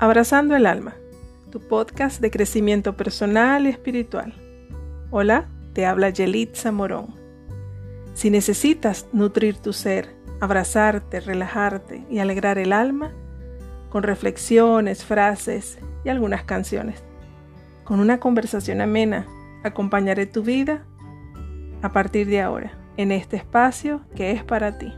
Abrazando el Alma, tu podcast de crecimiento personal y espiritual. Hola, te habla Yelitza Morón. Si necesitas nutrir tu ser, abrazarte, relajarte y alegrar el alma, con reflexiones, frases y algunas canciones, con una conversación amena, acompañaré tu vida a partir de ahora, en este espacio que es para ti.